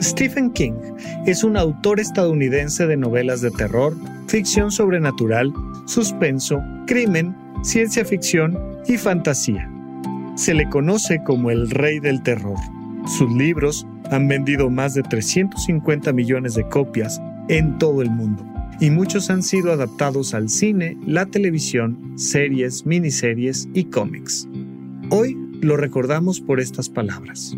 Stephen King es un autor estadounidense de novelas de terror, ficción sobrenatural, suspenso, crimen, ciencia ficción y fantasía. Se le conoce como el rey del terror. Sus libros han vendido más de 350 millones de copias en todo el mundo y muchos han sido adaptados al cine, la televisión, series, miniseries y cómics. Hoy lo recordamos por estas palabras.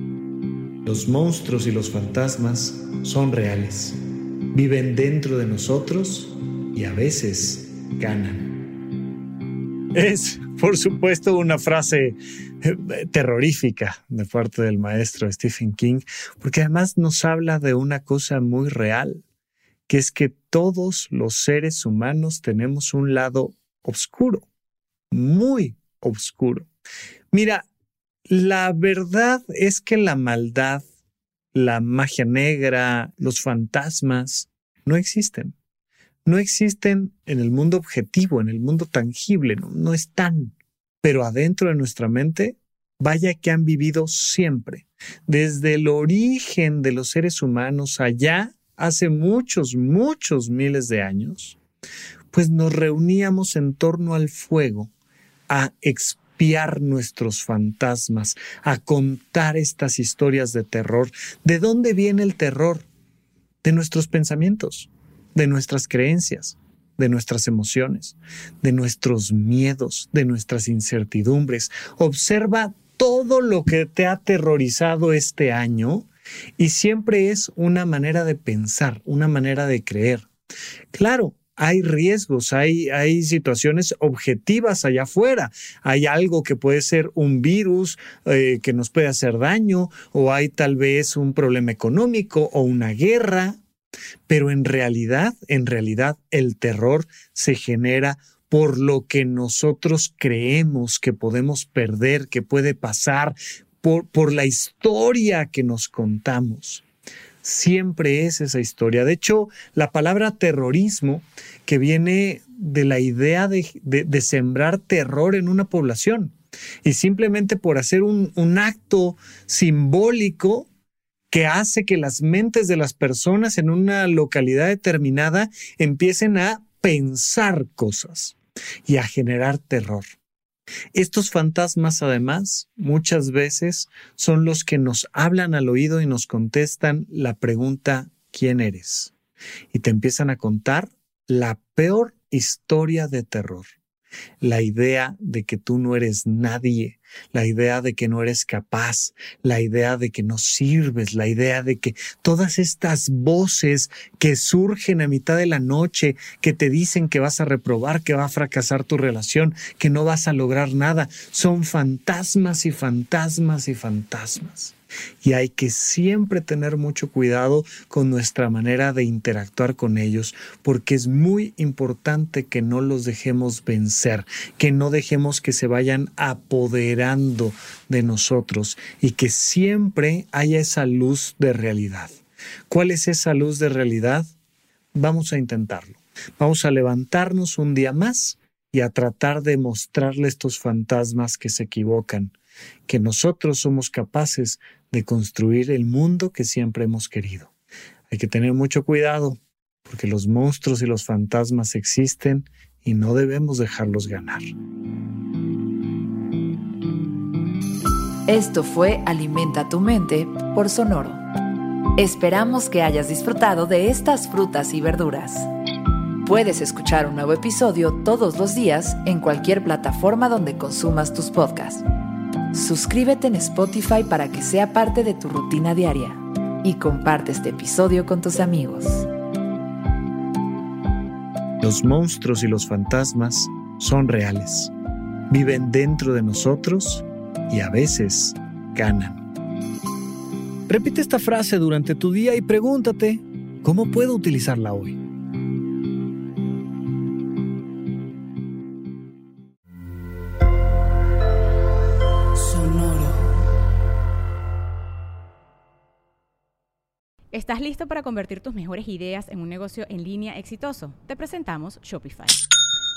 Los monstruos y los fantasmas son reales. Viven dentro de nosotros y a veces ganan. Es, por supuesto, una frase eh, terrorífica de parte del maestro Stephen King, porque además nos habla de una cosa muy real, que es que todos los seres humanos tenemos un lado oscuro, muy oscuro. Mira, la verdad es que la maldad, la magia negra, los fantasmas, no existen. No existen en el mundo objetivo, en el mundo tangible, no, están. Pero adentro de nuestra mente, vaya que han vivido siempre. Desde el origen de los seres humanos allá, hace muchos, muchos miles de años, pues nos reuníamos en torno al fuego a explorar nuestros fantasmas, a contar estas historias de terror. ¿De dónde viene el terror? De nuestros pensamientos, de nuestras creencias, de nuestras emociones, de nuestros miedos, de nuestras incertidumbres. Observa todo lo que te ha aterrorizado este año y siempre es una manera de pensar, una manera de creer. Claro, hay riesgos, hay, hay situaciones objetivas allá afuera. Hay algo que puede ser un virus eh, que nos puede hacer daño, o hay tal vez un problema económico o una guerra. Pero en realidad, en realidad, el terror se genera por lo que nosotros creemos que podemos perder, que puede pasar, por, por la historia que nos contamos siempre es esa historia. De hecho, la palabra terrorismo, que viene de la idea de, sembrar terror en una población, y simplemente por hacer un, un acto simbólico que hace que las mentes de las personas en una localidad determinada empiecen a pensar cosas y a generar terror. Estos fantasmas, además, muchas veces son los que nos hablan al oído y nos contestan la pregunta ¿quién eres? Y te empiezan a contar la peor historia de terror la idea de que tú no eres nadie, la idea de que no eres capaz, la idea de que no sirves, la idea de que todas estas voces que surgen a mitad de la noche, que te dicen que vas a reprobar, que va a fracasar tu relación, que no vas a lograr nada, son fantasmas y fantasmas y fantasmas. Y hay que siempre tener mucho cuidado con nuestra manera de interactuar con ellos, porque es muy importante que no los dejemos vencer, que no dejemos que se vayan de nosotros y que siempre haya esa luz de realidad. ¿Cuál es esa luz de realidad? Vamos a intentarlo. Vamos a levantarnos un día más y a tratar de mostrarle a estos fantasmas que se equivocan, que nosotros somos capaces de construir el mundo que siempre hemos querido. Hay que tener mucho cuidado, porque los monstruos y los fantasmas existen y no debemos dejarlos ganar. Esto fue Alimenta tu mente por Sonoro. Esperamos que hayas disfrutado de estas frutas y verduras. Puedes escuchar un nuevo episodio todos los días en cualquier plataforma donde consumas tus podcasts. Suscríbete en Spotify para que sea parte de tu rutina diaria y comparte este episodio con tus amigos. Los monstruos y los fantasmas son reales. Viven dentro de nosotros y a veces ganan. Repite esta frase durante tu día y pregúntate, ¿cómo puedo utilizarla hoy? ¿Estás listo para convertir tus mejores ideas en un negocio en línea exitoso? Te presentamos Shopify.